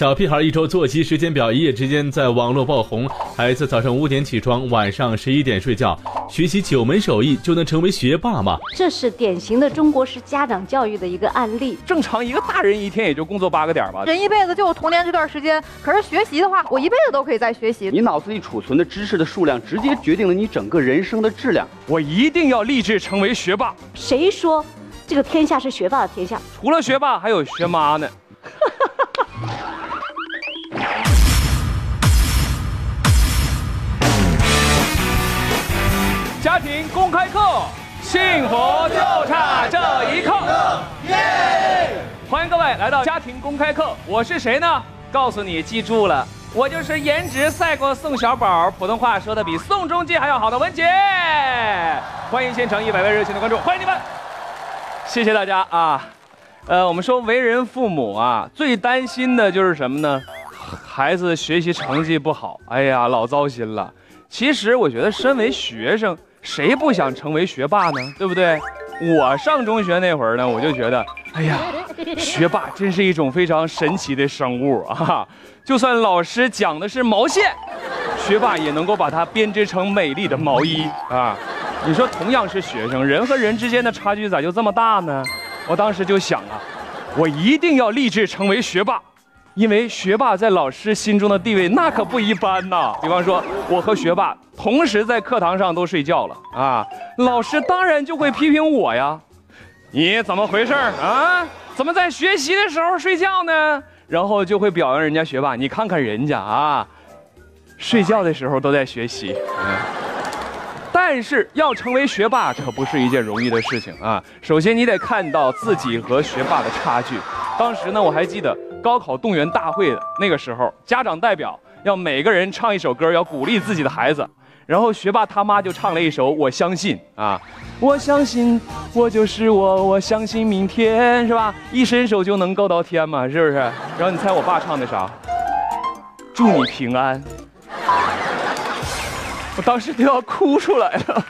小屁孩一周作息时间表一夜之间在网络爆红。孩子早上五点起床，晚上十一点睡觉，学习九门手艺就能成为学霸吗？这是典型的中国式家长教育的一个案例。正常一个大人一天也就工作八个点吧。人一辈子就有童年这段时间，可是学习的话，我一辈子都可以在学习。你脑子里储存的知识的数量，直接决定了你整个人生的质量。我一定要立志成为学霸。谁说这个天下是学霸的天下？除了学霸，还有学妈呢。幸福就差这一刻。耶！欢迎各位来到家庭公开课，我是谁呢？告诉你，记住了，我就是颜值赛过宋小宝，普通话说的比宋仲基还要好的文杰。欢迎现场一百位热情的观众，欢迎你们！谢谢大家啊。呃，我们说为人父母啊，最担心的就是什么呢？孩子学习成绩不好，哎呀，老糟心了。其实我觉得，身为学生。谁不想成为学霸呢？对不对？我上中学那会儿呢，我就觉得，哎呀，学霸真是一种非常神奇的生物啊！就算老师讲的是毛线，学霸也能够把它编织成美丽的毛衣啊！你说，同样是学生，人和人之间的差距咋就这么大呢？我当时就想啊，我一定要立志成为学霸。因为学霸在老师心中的地位那可不一般呐。比方说，我和学霸同时在课堂上都睡觉了啊，老师当然就会批评我呀。你怎么回事啊？怎么在学习的时候睡觉呢？然后就会表扬人家学霸，你看看人家啊，睡觉的时候都在学习。但是要成为学霸可不是一件容易的事情啊。首先你得看到自己和学霸的差距。当时呢，我还记得。高考动员大会的那个时候，家长代表要每个人唱一首歌，要鼓励自己的孩子。然后学霸他妈就唱了一首《我相信》啊，我相信我就是我，我相信明天是吧？一伸手就能够到天嘛，是不是？然后你猜我爸唱的啥？祝你平安。我当时都要哭出来了。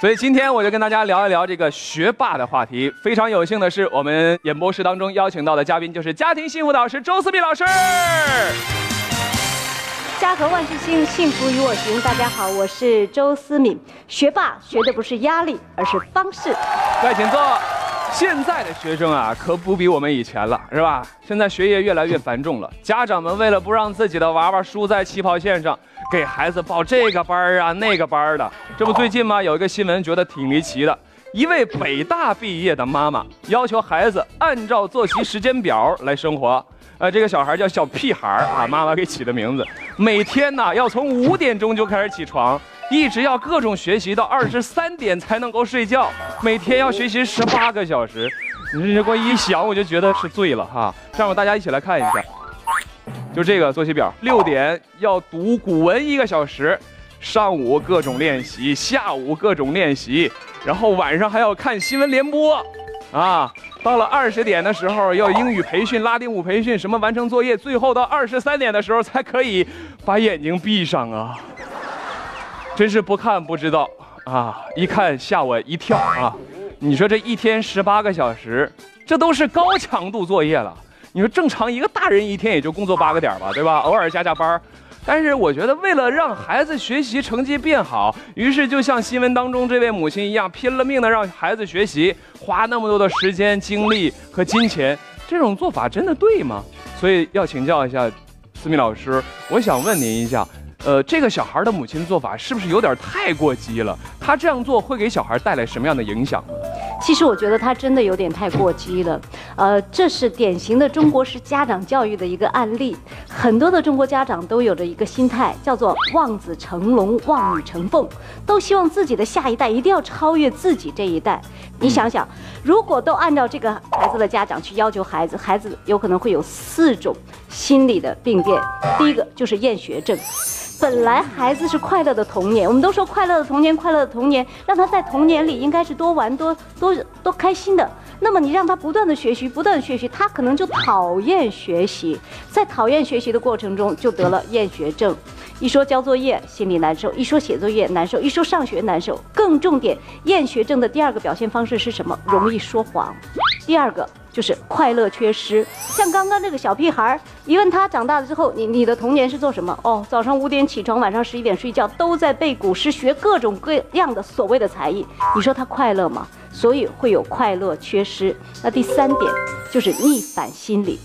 所以今天我就跟大家聊一聊这个学霸的话题。非常有幸的是，我们演播室当中邀请到的嘉宾就是家庭幸福导师周思密老师。家和万事兴，幸福与我行。大家好，我是周思敏。学霸学的不是压力，而是方式。来，请坐。现在的学生啊，可不比我们以前了，是吧？现在学业越来越繁重了，家长们为了不让自己的娃娃输在起跑线上。给孩子报这个班儿啊，那个班儿的，这不最近吗？有一个新闻，觉得挺离奇的。一位北大毕业的妈妈要求孩子按照作息时间表来生活。呃，这个小孩叫小屁孩儿啊，妈妈给起的名字。每天呢，要从五点钟就开始起床，一直要各种学习到二十三点才能够睡觉。每天要学习十八个小时，你这光一想我就觉得是醉了哈。这样，大家一起来看一下。就这个作息表，六点要读古文一个小时，上午各种练习，下午各种练习，然后晚上还要看新闻联播，啊，到了二十点的时候要英语培训、拉丁舞培训，什么完成作业，最后到二十三点的时候才可以把眼睛闭上啊！真是不看不知道啊，一看吓我一跳啊！你说这一天十八个小时，这都是高强度作业了。你说正常一个大人一天也就工作八个点吧，对吧？偶尔加加班但是我觉得为了让孩子学习成绩变好，于是就像新闻当中这位母亲一样，拼了命的让孩子学习，花那么多的时间、精力和金钱，这种做法真的对吗？所以要请教一下思密老师，我想问您一下，呃，这个小孩的母亲做法是不是有点太过激了？他这样做会给小孩带来什么样的影响呢？其实我觉得他真的有点太过激了，呃，这是典型的中国式家长教育的一个案例。很多的中国家长都有着一个心态，叫做望子成龙、望女成凤，都希望自己的下一代一定要超越自己这一代。你想想，如果都按照这个孩子的家长去要求孩子，孩子有可能会有四种心理的病变。第一个就是厌学症。本来孩子是快乐的童年，我们都说快乐的童年，快乐的童年，让他在童年里应该是多玩多多多开心的。那么你让他不断的学习，不断的学习，他可能就讨厌学习，在讨厌学习的过程中就得了厌学症。一说交作业心里难受，一说写作业难受，一说上学难受。更重点，厌学症的第二个表现方式是什么？容易说谎。第二个就是快乐缺失。像刚刚这个小屁孩儿。一问他长大了之后，你你的童年是做什么？哦，早上五点起床，晚上十一点睡觉，都在背古诗，学各种各样的所谓的才艺。你说他快乐吗？所以会有快乐缺失。那第三点就是逆反心理。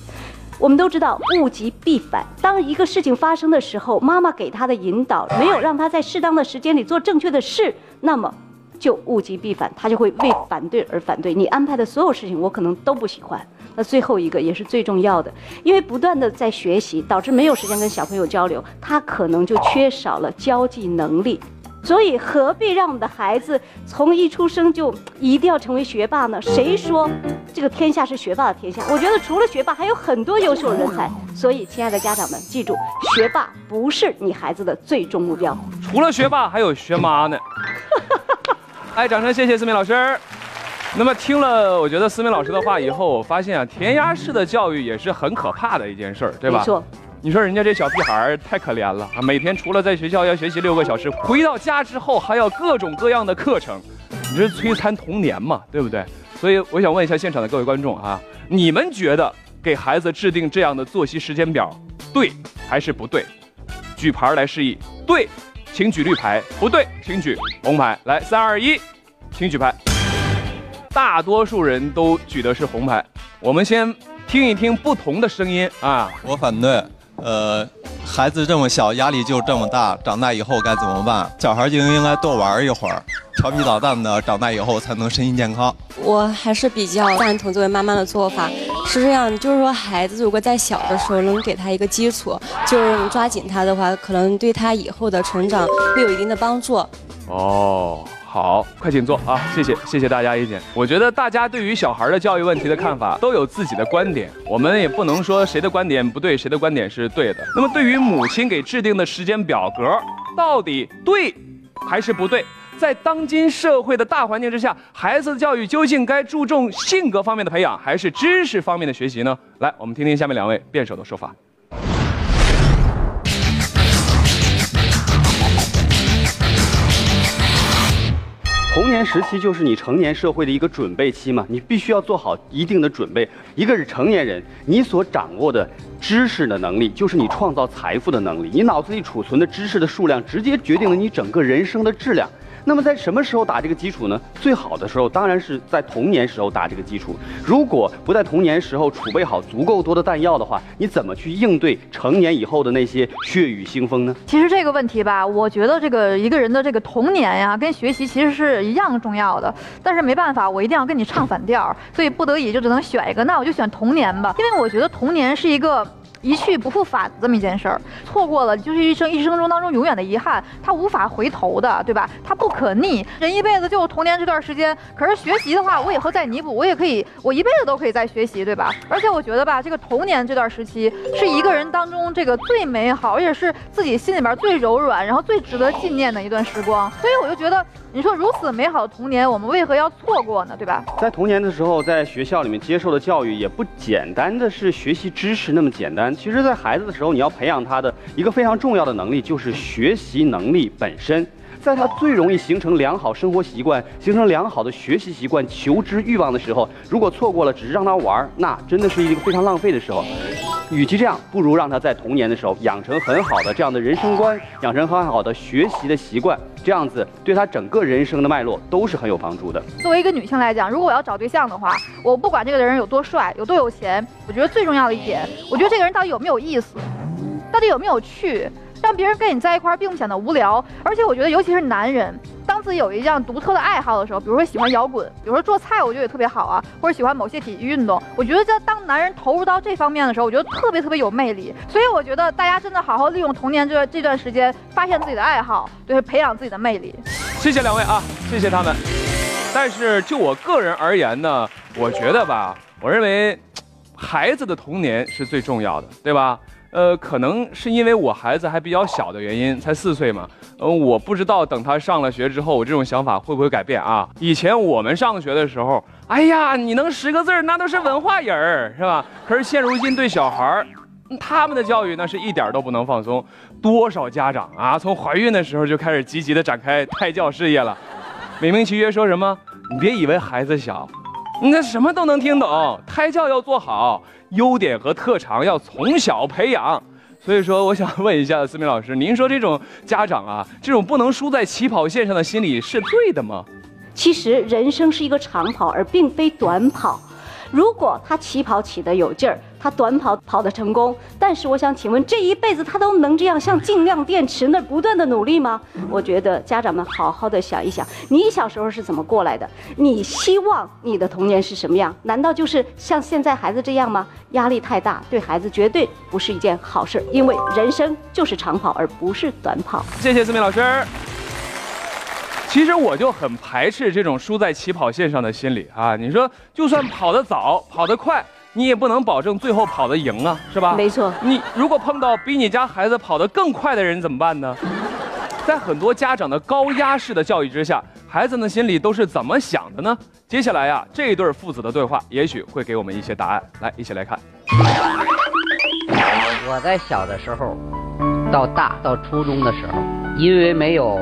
我们都知道物极必反，当一个事情发生的时候，妈妈给他的引导没有让他在适当的时间里做正确的事，那么就物极必反，他就会为反对而反对。你安排的所有事情，我可能都不喜欢。那最后一个也是最重要的，因为不断的在学习，导致没有时间跟小朋友交流，他可能就缺少了交际能力。所以何必让我们的孩子从一出生就一定要成为学霸呢？谁说这个天下是学霸的天下？我觉得除了学霸，还有很多优秀人才。所以，亲爱的家长们，记住，学霸不是你孩子的最终目标。除了学霸，还有学妈呢。哎，掌声谢谢思敏老师。那么听了，我觉得思敏老师的话以后，我发现啊，填鸭式的教育也是很可怕的一件事儿，对吧？没错。你说人家这小屁孩儿太可怜了啊！每天除了在学校要学习六个小时，回到家之后还要各种各样的课程，你这摧残童年嘛，对不对？所以我想问一下现场的各位观众啊，你们觉得给孩子制定这样的作息时间表，对还是不对？举牌来示意，对，请举绿牌；不对，请举红牌。来，三二一，请举牌。大多数人都举的是红牌，我们先听一听不同的声音啊。我反对，呃，孩子这么小，压力就这么大，长大以后该怎么办？小孩就应该多玩一会儿，调皮捣蛋的，长大以后才能身心健康。我还是比较赞同这位妈妈的做法，是这样，就是说孩子如果在小的时候能给他一个基础，就是抓紧他的话，可能对他以后的成长会有一定的帮助。哦。好，快请坐啊！谢谢，谢谢大家意见。我觉得大家对于小孩的教育问题的看法都有自己的观点，我们也不能说谁的观点不对，谁的观点是对的。那么，对于母亲给制定的时间表格，到底对还是不对？在当今社会的大环境之下，孩子的教育究竟该注重性格方面的培养，还是知识方面的学习呢？来，我们听听下面两位辩手的说法。童年时期就是你成年社会的一个准备期嘛，你必须要做好一定的准备。一个是成年人，你所掌握的知识的能力，就是你创造财富的能力。你脑子里储存的知识的数量，直接决定了你整个人生的质量。那么在什么时候打这个基础呢？最好的时候当然是在童年时候打这个基础。如果不在童年时候储备好足够多的弹药的话，你怎么去应对成年以后的那些血雨腥风呢？其实这个问题吧，我觉得这个一个人的这个童年呀，跟学习其实是一样重要的。但是没办法，我一定要跟你唱反调，所以不得已就只能选一个。那我就选童年吧，因为我觉得童年是一个。一去不复返这么一件事儿，错过了就是一生一生中当中永远的遗憾，它无法回头的，对吧？它不可逆，人一辈子就童年这段时间。可是学习的话，我以后再弥补，我也可以，我一辈子都可以再学习，对吧？而且我觉得吧，这个童年这段时期是一个人当中这个最美好，而且是自己心里边最柔软，然后最值得纪念的一段时光。所以我就觉得。你说如此美好的童年，我们为何要错过呢？对吧？在童年的时候，在学校里面接受的教育也不简单的是学习知识那么简单。其实，在孩子的时候，你要培养他的一个非常重要的能力，就是学习能力本身。在他最容易形成良好生活习惯、形成良好的学习习惯、求知欲望的时候，如果错过了，只是让他玩，那真的是一个非常浪费的时候。与其这样，不如让他在童年的时候养成很好的这样的人生观，养成很好的学习的习惯，这样子对他整个人生的脉络都是很有帮助的。作为一个女性来讲，如果我要找对象的话，我不管这个人有多帅、有多有钱，我觉得最重要的一点，我觉得这个人到底有没有意思，到底有没有趣。让别人跟你在一块儿并不显得无聊，而且我觉得，尤其是男人，自己有一样独特的爱好的时候，比如说喜欢摇滚，比如说做菜，我觉得也特别好啊，或者喜欢某些体育运动，我觉得在当男人投入到这方面的时候，我觉得特别特别有魅力。所以我觉得大家真的好好利用童年这这段时间，发现自己的爱好，对，培养自己的魅力。谢谢两位啊，谢谢他们。但是就我个人而言呢，我觉得吧，我认为孩子的童年是最重要的，对吧？呃，可能是因为我孩子还比较小的原因，才四岁嘛。嗯，我不知道等他上了学之后，我这种想法会不会改变啊？以前我们上学的时候，哎呀，你能识个字，那都是文化人儿，是吧？可是现如今对小孩儿，他们的教育那是一点都不能放松。多少家长啊，从怀孕的时候就开始积极的展开胎教事业了，美名其曰说什么？你别以为孩子小，那什么都能听懂。胎教要做好。优点和特长要从小培养。所以说，我想问一下思明老师，您说这种家长啊，这种不能输在起跑线上的心理是对的吗？其实人生是一个长跑，而并非短跑。如果他起跑起得有劲儿，他短跑跑得成功，但是我想请问，这一辈子他都能这样像尽量电池那不断的努力吗？我觉得家长们好好的想一想，你小时候是怎么过来的？你希望你的童年是什么样？难道就是像现在孩子这样吗？压力太大，对孩子绝对不是一件好事，因为人生就是长跑，而不是短跑。谢谢思敏老师。其实我就很排斥这种输在起跑线上的心理啊！你说，就算跑得早、跑得快，你也不能保证最后跑得赢啊，是吧？没错。你如果碰到比你家孩子跑得更快的人怎么办呢？在很多家长的高压式的教育之下，孩子们心里都是怎么想的呢？接下来呀，这对父子的对话也许会给我们一些答案。来，一起来看。我在小的时候，到大到初中的时候，因为没有。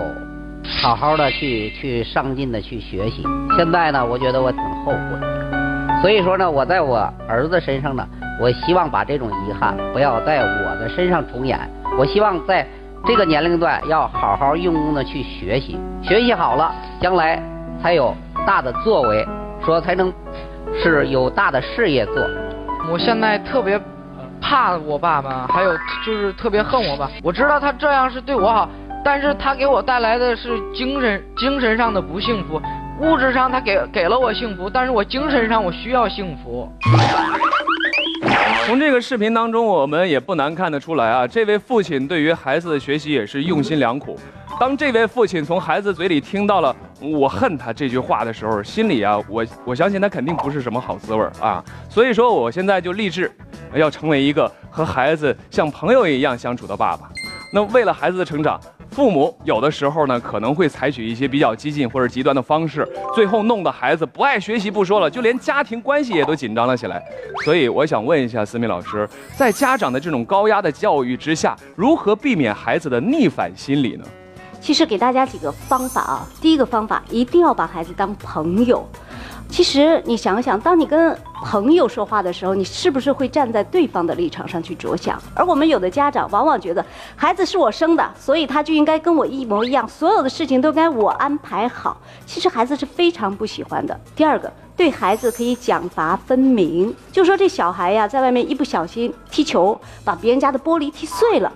好好的去去上进的去学习，现在呢，我觉得我挺后悔，所以说呢，我在我儿子身上呢，我希望把这种遗憾不要在我的身上重演。我希望在这个年龄段要好好用功的去学习，学习好了，将来才有大的作为，说才能是有大的事业做。我现在特别怕我爸爸，还有就是特别恨我爸，我知道他这样是对我好。但是他给我带来的是精神精神上的不幸福，物质上他给给了我幸福，但是我精神上我需要幸福。从这个视频当中，我们也不难看得出来啊，这位父亲对于孩子的学习也是用心良苦。当这位父亲从孩子嘴里听到了“我恨他”这句话的时候，心里啊，我我相信他肯定不是什么好滋味啊。所以说，我现在就立志，要成为一个和孩子像朋友一样相处的爸爸。那为了孩子的成长。父母有的时候呢，可能会采取一些比较激进或者极端的方式，最后弄得孩子不爱学习不说了，就连家庭关系也都紧张了起来。所以我想问一下思敏老师，在家长的这种高压的教育之下，如何避免孩子的逆反心理呢？其实给大家几个方法啊。第一个方法，一定要把孩子当朋友。其实你想想，当你跟朋友说话的时候，你是不是会站在对方的立场上去着想？而我们有的家长往往觉得孩子是我生的，所以他就应该跟我一模一样，所有的事情都该我安排好。其实孩子是非常不喜欢的。第二个，对孩子可以奖罚分明，就说这小孩呀，在外面一不小心踢球，把别人家的玻璃踢碎了，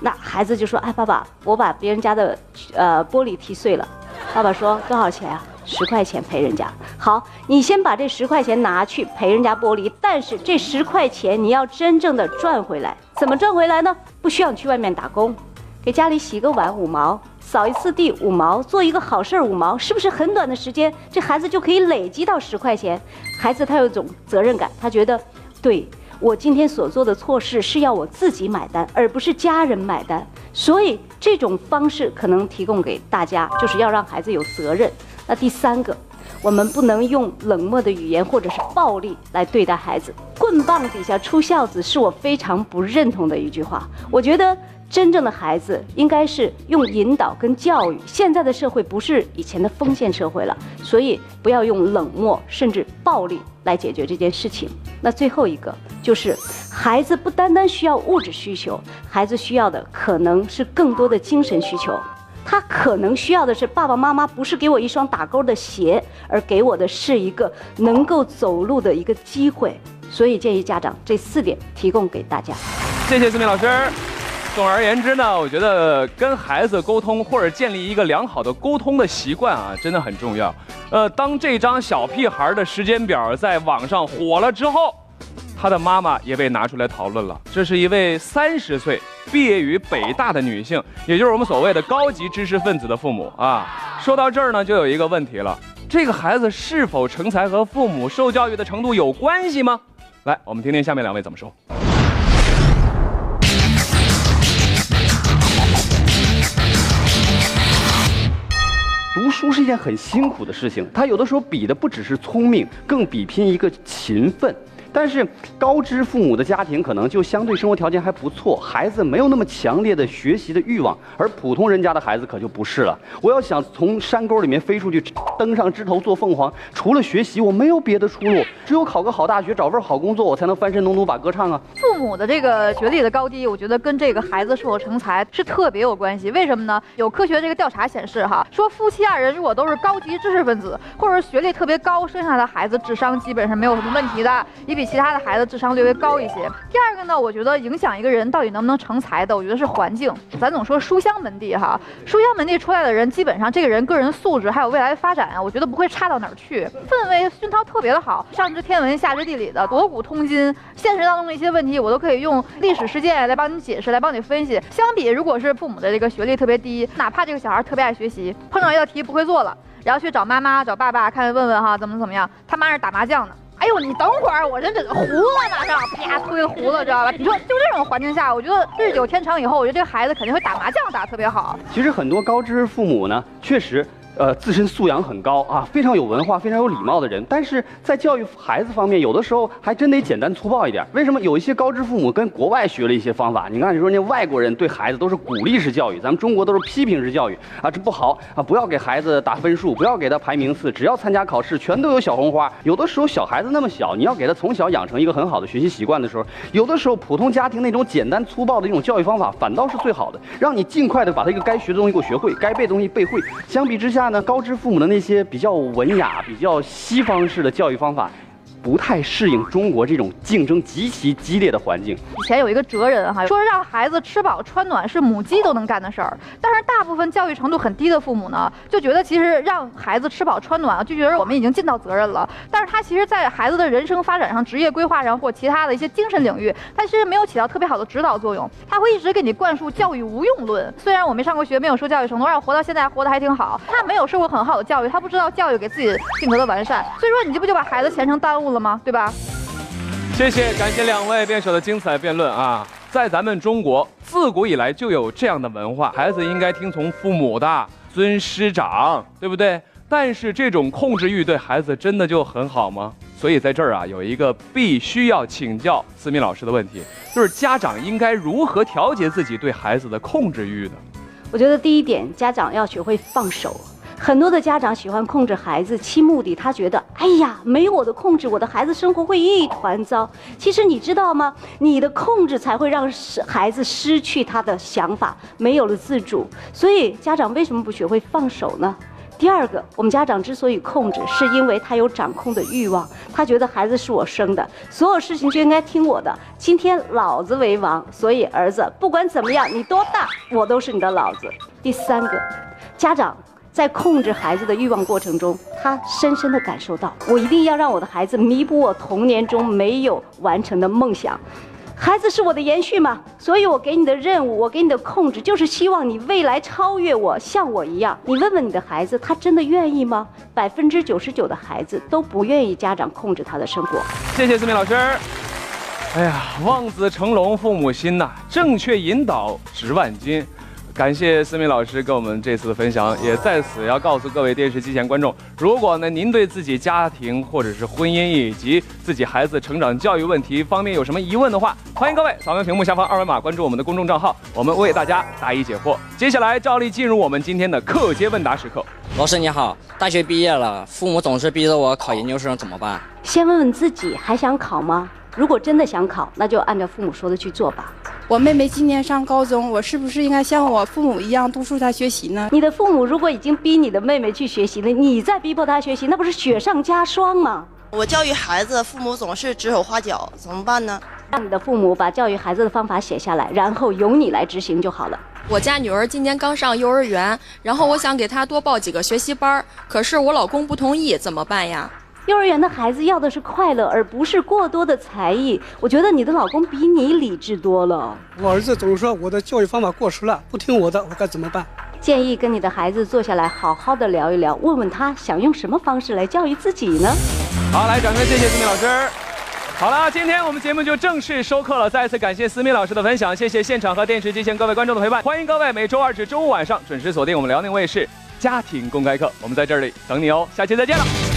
那孩子就说：“哎，爸爸，我把别人家的呃玻璃踢碎了。”爸爸说：“多少钱啊？”十块钱赔人家，好，你先把这十块钱拿去赔人家玻璃，但是这十块钱你要真正的赚回来，怎么赚回来呢？不需要你去外面打工，给家里洗个碗五毛，扫一次地五毛，做一个好事儿五毛，是不是很短的时间，这孩子就可以累积到十块钱？孩子他有一种责任感，他觉得，对我今天所做的错事是要我自己买单，而不是家人买单，所以这种方式可能提供给大家，就是要让孩子有责任。那第三个，我们不能用冷漠的语言或者是暴力来对待孩子。棍棒底下出孝子是我非常不认同的一句话。我觉得真正的孩子应该是用引导跟教育。现在的社会不是以前的封建社会了，所以不要用冷漠甚至暴力来解决这件事情。那最后一个就是，孩子不单单需要物质需求，孩子需要的可能是更多的精神需求。他可能需要的是爸爸妈妈不是给我一双打勾的鞋，而给我的是一个能够走路的一个机会。所以建议家长这四点提供给大家。谢谢思明老师。总而言之呢，我觉得跟孩子沟通或者建立一个良好的沟通的习惯啊，真的很重要。呃，当这张小屁孩的时间表在网上火了之后。他的妈妈也被拿出来讨论了。这是一位三十岁毕业于北大的女性，也就是我们所谓的高级知识分子的父母啊。说到这儿呢，就有一个问题了：这个孩子是否成才和父母受教育的程度有关系吗？来，我们听听下面两位怎么说。读书是一件很辛苦的事情，他有的时候比的不只是聪明，更比拼一个勤奋。但是高知父母的家庭可能就相对生活条件还不错，孩子没有那么强烈的学习的欲望，而普通人家的孩子可就不是了。我要想从山沟里面飞出去，登上枝头做凤凰，除了学习，我没有别的出路，只有考个好大学，找份好工作，我才能翻身农奴把歌唱啊。父母的这个学历的高低，我觉得跟这个孩子是否成才是特别有关系。为什么呢？有科学这个调查显示，哈，说夫妻二人如果都是高级知识分子，或者学历特别高，生下的孩子智商基本上没有什么问题的，也比其他的孩子智商略微高一些。第二个呢，我觉得影响一个人到底能不能成才的，我觉得是环境。咱总说书香门第哈，书香门第出来的人，基本上这个人个人素质还有未来的发展啊，我觉得不会差到哪儿去，氛围熏陶特别的好，上知天文下知地理的，博古通今。现实当中的一些问题，我都可以用历史事件来帮你解释，来帮你分析。相比如果是父母的这个学历特别低，哪怕这个小孩特别爱学习，碰到一道题不会做了，然后去找妈妈、找爸爸看问问哈怎么怎么样，他妈是打麻将的。哎呦，你等会儿，我这这糊了，马上啪推胡子，知道吧？你说 就这种环境下，我觉得日久天长以后，我觉得这个孩子肯定会打麻将打特别好。其实很多高知识父母呢，确实。呃，自身素养很高啊，非常有文化、非常有礼貌的人，但是在教育孩子方面，有的时候还真得简单粗暴一点。为什么有一些高知父母跟国外学了一些方法？你看，你说那外国人对孩子都是鼓励式教育，咱们中国都是批评式教育啊，这不好啊！不要给孩子打分数，不要给他排名次，只要参加考试，全都有小红花。有的时候小孩子那么小，你要给他从小养成一个很好的学习习惯的时候，有的时候普通家庭那种简单粗暴的一种教育方法反倒是最好的，让你尽快的把他一个该学的东西给我学会，该背的东西背会。相比之下呢，高知父母的。那些比较文雅、比较西方式的教育方法。不太适应中国这种竞争极其激烈的环境。以前有一个哲人哈说，让孩子吃饱穿暖是母鸡都能干的事儿。但是大部分教育程度很低的父母呢，就觉得其实让孩子吃饱穿暖，就觉得我们已经尽到责任了。但是他其实，在孩子的人生发展上、职业规划上或其他的一些精神领域，他其实没有起到特别好的指导作用。他会一直给你灌输教育无用论。虽然我没上过学，没有受教育程度，让我活到现在活得还挺好。他没有受过很好的教育，他不知道教育给自己性格的完善。所以说，你这不就把孩子前程耽误了？了吗？对吧？谢谢，感谢两位辩手的精彩辩论啊！在咱们中国，自古以来就有这样的文化，孩子应该听从父母的，尊师长，对不对？但是这种控制欲对孩子真的就很好吗？所以在这儿啊，有一个必须要请教思敏老师的问题，就是家长应该如何调节自己对孩子的控制欲呢？我觉得第一点，家长要学会放手。很多的家长喜欢控制孩子，其目的他觉得，哎呀，没有我的控制，我的孩子生活会一团糟。其实你知道吗？你的控制才会让孩子失去他的想法，没有了自主。所以家长为什么不学会放手呢？第二个，我们家长之所以控制，是因为他有掌控的欲望，他觉得孩子是我生的，所有事情就应该听我的，今天老子为王。所以儿子，不管怎么样，你多大，我都是你的老子。第三个，家长。在控制孩子的欲望过程中，他深深地感受到，我一定要让我的孩子弥补我童年中没有完成的梦想。孩子是我的延续嘛，所以我给你的任务，我给你的控制，就是希望你未来超越我，像我一样。你问问你的孩子，他真的愿意吗？百分之九十九的孩子都不愿意家长控制他的生活。谢谢思敏老师。哎呀，望子成龙，父母心呐，正确引导值万金。感谢思敏老师跟我们这次的分享，也在此要告诉各位电视机前观众，如果呢您对自己家庭或者是婚姻以及自己孩子成长教育问题方面有什么疑问的话，欢迎各位扫描屏幕下方二维码关注我们的公众账号，我们为大家答疑解惑。接下来照例进入我们今天的课间问答时刻。老师你好，大学毕业了，父母总是逼着我考研究生，怎么办？先问问自己，还想考吗？如果真的想考，那就按照父母说的去做吧。我妹妹今年上高中，我是不是应该像我父母一样督促她学习呢？你的父母如果已经逼你的妹妹去学习了，你再逼迫她学习，那不是雪上加霜吗？我教育孩子，父母总是指手画脚，怎么办呢？让你的父母把教育孩子的方法写下来，然后由你来执行就好了。我家女儿今年刚上幼儿园，然后我想给她多报几个学习班，可是我老公不同意，怎么办呀？幼儿园的孩子要的是快乐，而不是过多的才艺。我觉得你的老公比你理智多了。我儿子总说我的教育方法过时了，不听我的，我该怎么办？建议跟你的孩子坐下来，好好的聊一聊，问问他想用什么方式来教育自己呢？好，来掌声谢谢思敏老师。好了，今天我们节目就正式收课了。再次感谢思敏老师的分享，谢谢现场和电视机前各位观众的陪伴。欢迎各位每周二至周五晚上准时锁定我们辽宁卫视家庭公开课，我们在这里等你哦。下期再见了。